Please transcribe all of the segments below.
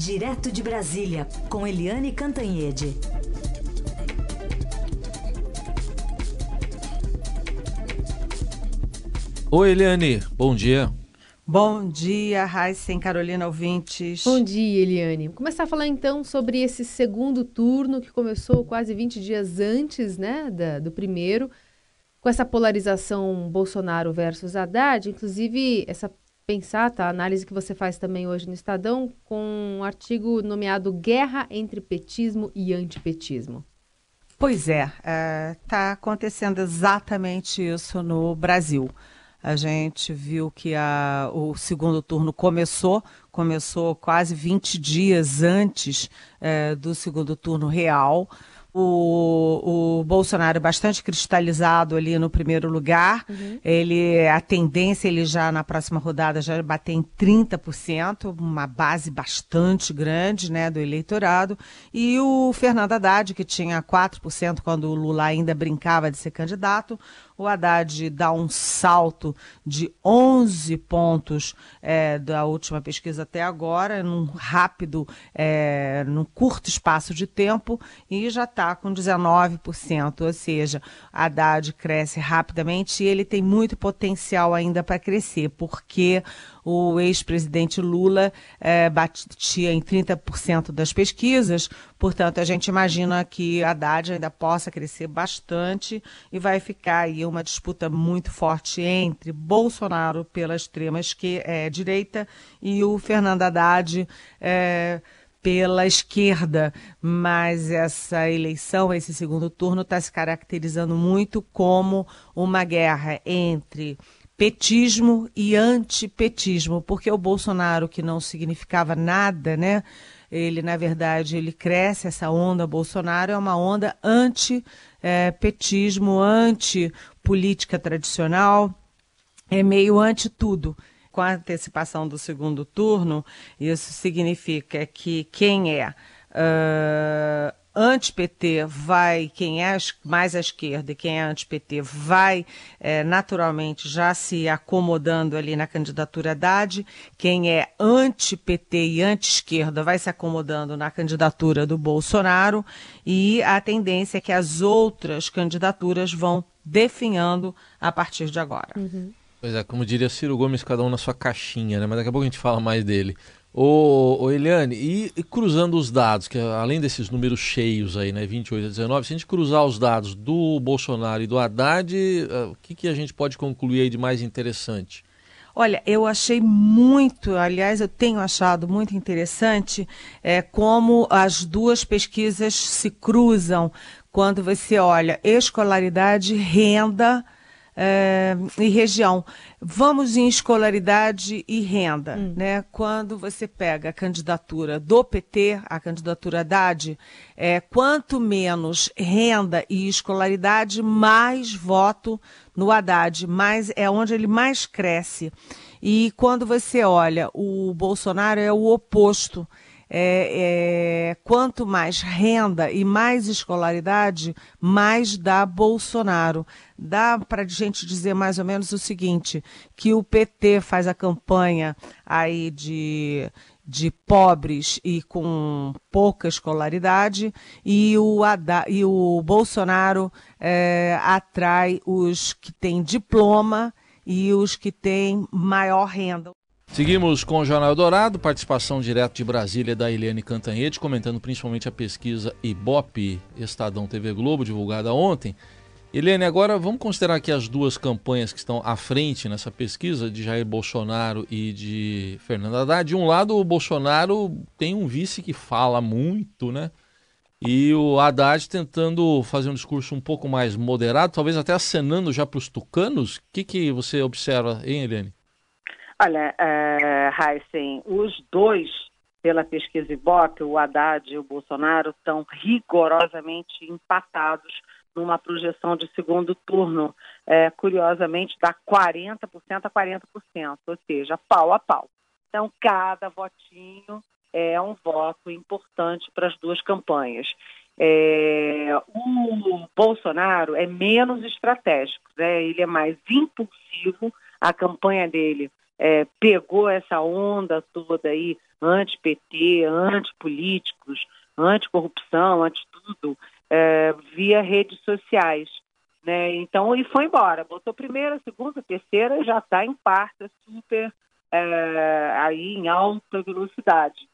Direto de Brasília, com Eliane Cantanhede. Oi, Eliane, bom dia. Bom dia, Raíssa Carolina ouvintes. Bom dia, Eliane. Vou começar a falar então sobre esse segundo turno que começou quase 20 dias antes né, da, do primeiro, com essa polarização Bolsonaro versus Haddad. Inclusive, essa pensar, tá? A análise que você faz também hoje no Estadão, com um artigo nomeado Guerra entre Petismo e Antipetismo. Pois é, está é, acontecendo exatamente isso no Brasil. A gente viu que a, o segundo turno começou, começou quase 20 dias antes é, do segundo turno real. O, o Bolsonaro bastante cristalizado ali no primeiro lugar. Uhum. Ele a tendência ele já na próxima rodada já bater em 30%, uma base bastante grande, né, do eleitorado. E o Fernando Haddad que tinha 4% quando o Lula ainda brincava de ser candidato, o Haddad dá um salto de 11 pontos é, da última pesquisa até agora, num rápido, é, num curto espaço de tempo, e já está com 19%. Ou seja, Haddad cresce rapidamente e ele tem muito potencial ainda para crescer, porque o ex-presidente Lula é, batia em 30% das pesquisas, portanto, a gente imagina que Haddad ainda possa crescer bastante e vai ficar aí uma disputa muito forte entre Bolsonaro pela extrema é, direita e o Fernando Haddad. É, pela esquerda, mas essa eleição, esse segundo turno, está se caracterizando muito como uma guerra entre petismo e antipetismo, porque o Bolsonaro, que não significava nada, né? Ele, na verdade, ele cresce, essa onda Bolsonaro é uma onda anti-petismo, anti-política tradicional, é meio anti tudo. Com a antecipação do segundo turno, isso significa que quem é uh, anti-PT vai, quem é mais à esquerda e quem é anti-PT vai é, naturalmente já se acomodando ali na candidatura Haddad, quem é anti-PT e anti-esquerda vai se acomodando na candidatura do Bolsonaro e a tendência é que as outras candidaturas vão definhando a partir de agora. Uhum. Pois é, como diria Ciro Gomes, cada um na sua caixinha, né? Mas daqui a pouco a gente fala mais dele. Ô, ô Eliane, e, e, cruzando os dados, que além desses números cheios aí, né, 28 a 19, se a gente cruzar os dados do Bolsonaro e do Haddad, uh, o que, que a gente pode concluir aí de mais interessante? Olha, eu achei muito, aliás, eu tenho achado muito interessante é, como as duas pesquisas se cruzam quando você olha escolaridade, renda é, e região. Vamos em escolaridade e renda. Hum. Né? Quando você pega a candidatura do PT, a candidatura Haddad, é, quanto menos renda e escolaridade, mais voto no Haddad, mais, é onde ele mais cresce. E quando você olha, o Bolsonaro é o oposto é, é, quanto mais renda e mais escolaridade, mais dá Bolsonaro. Dá para a gente dizer mais ou menos o seguinte, que o PT faz a campanha aí de de pobres e com pouca escolaridade e o, e o Bolsonaro é, atrai os que têm diploma e os que têm maior renda. Seguimos com o Jornal Dourado, participação direto de Brasília da Eliane Cantanhete, comentando principalmente a pesquisa Ibope Estadão TV Globo, divulgada ontem. Eliane, agora vamos considerar aqui as duas campanhas que estão à frente nessa pesquisa, de Jair Bolsonaro e de Fernando Haddad. De um lado, o Bolsonaro tem um vice que fala muito, né? E o Haddad tentando fazer um discurso um pouco mais moderado, talvez até acenando já para os tucanos. O que, que você observa, hein, Eliane? Olha, uh, Heisen, os dois, pela pesquisa Ibope, o Haddad e o Bolsonaro, estão rigorosamente empatados numa projeção de segundo turno, é, curiosamente, dá 40% a 40%, ou seja, pau a pau. Então, cada votinho é um voto importante para as duas campanhas. É, o Bolsonaro é menos estratégico, né? ele é mais impulsivo, a campanha dele é, pegou essa onda toda aí, anti-PT, anti-políticos, anti-corrupção, anti-tudo, é, via redes sociais. Né? Então, e foi embora. Botou primeira, segunda, terceira, já está em quarta, super é, aí em alta velocidade.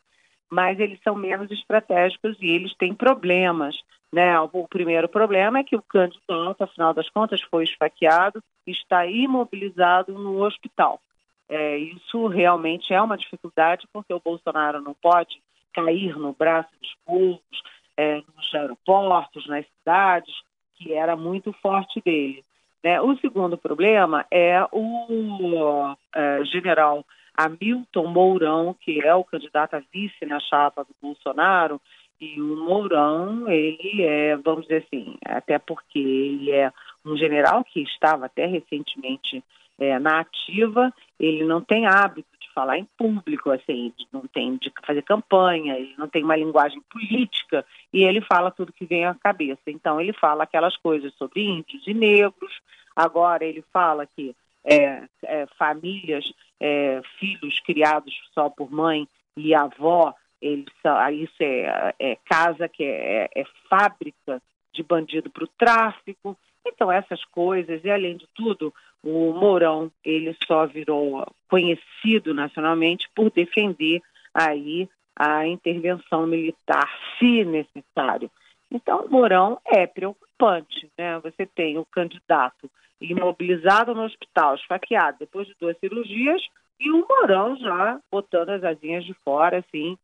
Mas eles são menos estratégicos e eles têm problemas. Né? O primeiro problema é que o candidato, afinal das contas, foi esfaqueado está imobilizado no hospital. É, isso realmente é uma dificuldade, porque o Bolsonaro não pode cair no braço dos povos, é, nos aeroportos, nas cidades, que era muito forte dele. Né? O segundo problema é o é, general Hamilton Mourão, que é o candidato a vice na chapa do Bolsonaro, e o Mourão, ele é, vamos dizer assim, até porque ele é um general que estava até recentemente é, na ativa, ele não tem hábito de falar em público, assim, não tem de fazer campanha, ele não tem uma linguagem política e ele fala tudo que vem à cabeça. Então ele fala aquelas coisas sobre índios e negros. Agora ele fala que é, é, famílias, é, filhos criados só por mãe e avó, eles, isso é, é casa que é, é fábrica de bandido para o tráfico. Então, essas coisas, e além de tudo, o Mourão, ele só virou conhecido nacionalmente por defender aí a intervenção militar, se necessário. Então, o Mourão é preocupante, né? Você tem o candidato imobilizado no hospital, esfaqueado depois de duas cirurgias, e o Mourão já botando as asinhas de fora, assim,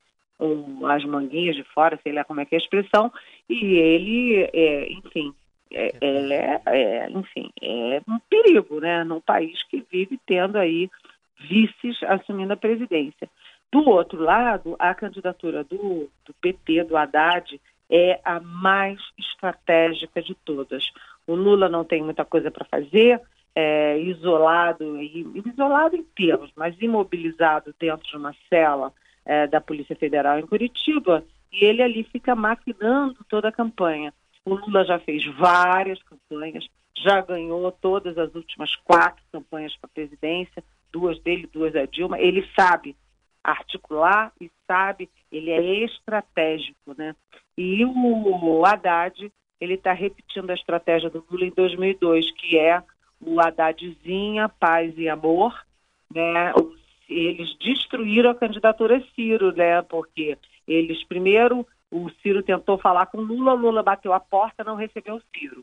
um, as manguinhas de fora, sei lá como é que é a expressão, e ele, é, enfim, é, é, é, enfim, é um perigo, né, num país que vive tendo aí vices assumindo a presidência. Do outro lado, a candidatura do, do PT, do Haddad, é a mais estratégica de todas. O Lula não tem muita coisa para fazer, é, isolado, isolado em termos, mas imobilizado dentro de uma cela é, da Polícia Federal em Curitiba, e ele ali fica maquinando toda a campanha. O Lula já fez várias campanhas, já ganhou todas as últimas quatro campanhas para a presidência, duas dele, duas da Dilma. Ele sabe articular e sabe, ele é estratégico, né? E o Haddad, ele está repetindo a estratégia do Lula em 2002, que é o Haddadzinha, paz e amor, né? Eles destruíram a candidatura Ciro, né? Porque eles primeiro o Ciro tentou falar com Lula, Lula bateu a porta, não recebeu o Ciro.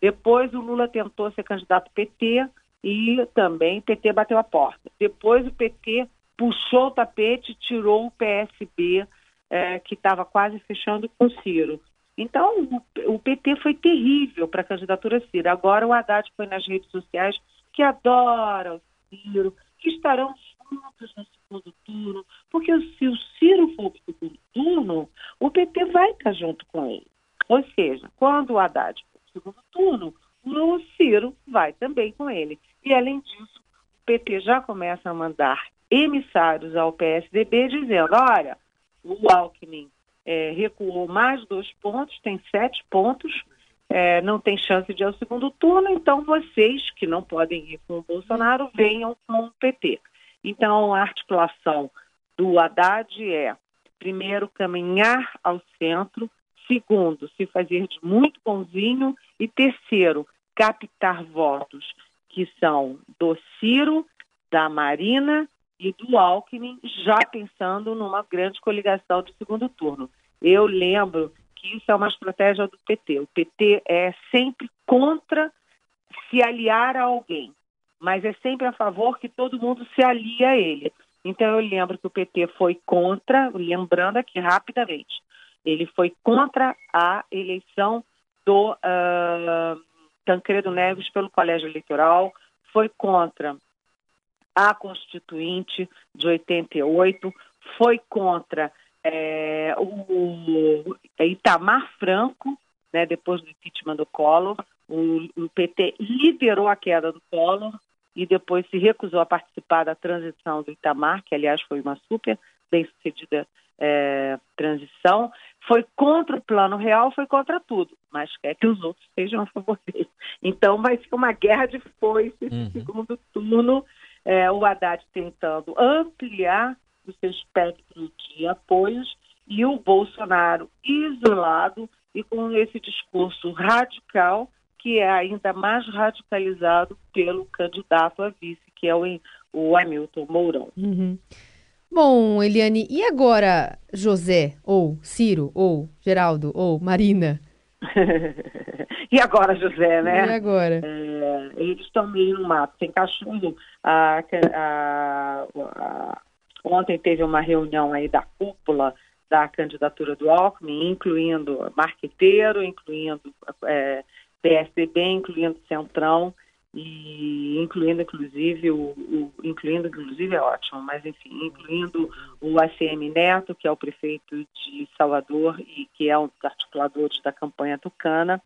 Depois o Lula tentou ser candidato PT e também PT bateu a porta. Depois o PT puxou o tapete, tirou o PSB, é, que estava quase fechando com o Ciro. Então, o, PT foi terrível para a candidatura Ciro. Agora o Haddad foi nas redes sociais que adora o Ciro, que estarão no segundo turno, porque se o Ciro for para o segundo turno, o PT vai estar junto com ele. Ou seja, quando o Haddad for para o segundo turno, o Ciro vai também com ele. E, além disso, o PT já começa a mandar emissários ao PSDB dizendo, olha, o Alckmin é, recuou mais dois pontos, tem sete pontos, é, não tem chance de ir ao segundo turno, então vocês que não podem ir com o Bolsonaro, venham com o PT. Então, a articulação do Haddad é, primeiro, caminhar ao centro, segundo, se fazer de muito bonzinho, e terceiro, captar votos que são do Ciro, da Marina e do Alckmin, já pensando numa grande coligação de segundo turno. Eu lembro que isso é uma estratégia do PT. O PT é sempre contra se aliar a alguém mas é sempre a favor que todo mundo se alie a ele. Então eu lembro que o PT foi contra, lembrando aqui rapidamente, ele foi contra a eleição do uh, Tancredo Neves pelo Colégio Eleitoral, foi contra a Constituinte de 88, foi contra é, o Itamar Franco, né, depois do impeachment do Collor, o, o PT liderou a queda do Collor, e depois se recusou a participar da transição do Itamar, que aliás foi uma super bem sucedida é, transição, foi contra o plano real, foi contra tudo, mas quer que os outros sejam a favor dele. Então vai ser uma guerra de foice esse uhum. segundo turno, é, o Haddad tentando ampliar o seu espectro de apoios e o Bolsonaro isolado e com esse discurso radical que é ainda mais radicalizado pelo candidato a vice, que é o, o Hamilton Mourão. Uhum. Bom, Eliane, e agora José, ou Ciro, ou Geraldo, ou Marina? e agora, José, né? E agora? É, eles estão meio no mato, sem cachorro. A, a, a, ontem teve uma reunião aí da cúpula da candidatura do Alckmin, incluindo Marqueteiro, incluindo é, PSDB, incluindo Centrão e incluindo inclusive o, o, incluindo inclusive é ótimo, mas enfim, incluindo o ACM Neto, que é o prefeito de Salvador e que é um dos articuladores da campanha tucana,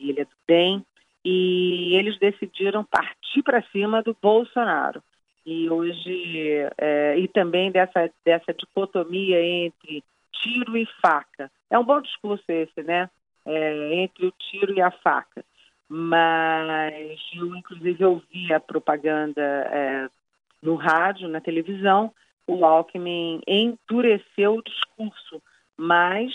e ele é do bem, e eles decidiram partir para cima do Bolsonaro. E hoje é, e também dessa dessa dicotomia entre tiro e faca. É um bom discurso esse, né? É, entre o tiro e a faca mas eu inclusive ouvi a propaganda é, no rádio, na televisão, o Alckmin endureceu o discurso, mas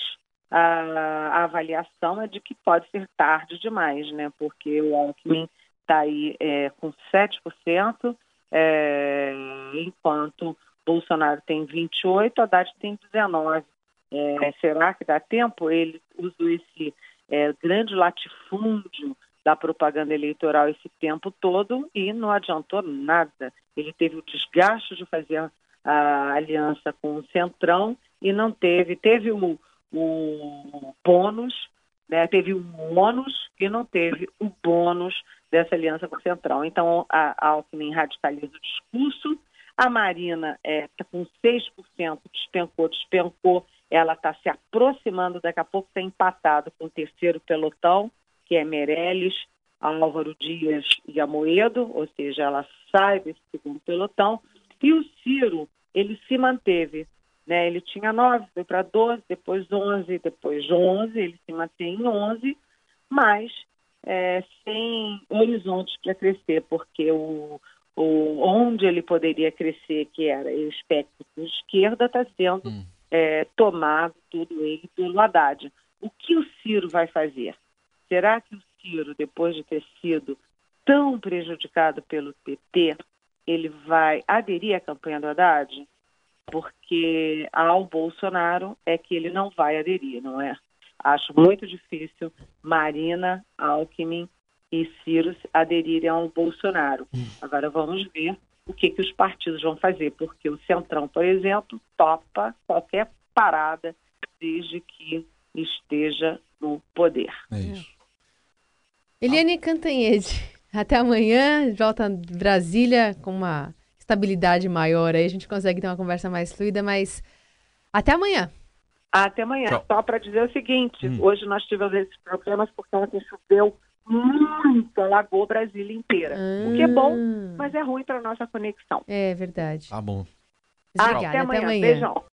a, a, avaliação é de que pode ser tarde demais, né? Porque o Alckmin está aí é, com 7%, é, enquanto Bolsonaro tem 28%, Haddad tem 19%. É, será que dá tempo? Ele usou esse é, grande latifúndio da propaganda eleitoral esse tempo todo e não adiantou nada. Ele teve o desgaste de fazer a aliança com o Centrão e não teve, teve o, o bônus, né, teve o ônus e não teve o bônus dessa aliança com o Centrão. Então a Alckmin radicaliza o discurso, a Marina está é, tá com 6%, despencou, despencou, ela está se aproximando, daqui a pouco está empatado com o terceiro pelotão, que é Meirelles, Álvaro Dias e Amoedo, ou seja, ela sai desse segundo pelotão, e o Ciro, ele se manteve, né? Ele tinha nove, foi para 12, depois 11, depois 11, ele se mantém em 11, mas é, sem horizontes para crescer, porque o, o, onde ele poderia crescer, que era o espectro de esquerda, está sendo hum. é, tomado tudo ele pelo Haddad. O que o Ciro vai fazer? Será que o Ciro, depois de ter sido tão prejudicado pelo PT, ele vai aderir à campanha do Haddad? Porque ao Bolsonaro é que ele não vai aderir, não é? Acho muito difícil Marina, Alckmin e Ciro aderirem ao Bolsonaro. Agora vamos ver o que, que os partidos vão fazer, porque o Centrão, por exemplo, topa qualquer parada desde que esteja no poder. É isso. Eliane Cantanhede, até amanhã, volta a Brasília com uma estabilidade maior aí, a gente consegue ter uma conversa mais fluida, mas até amanhã. Até amanhã. Tchau. Só para dizer o seguinte, hum. hoje nós tivemos esses problemas porque ontem choveu muito, alagou Brasília inteira. Ah. O que é bom, mas é ruim para nossa conexão. É verdade. Tá bom. Obrigada, até amanhã. Até amanhã. Beijão.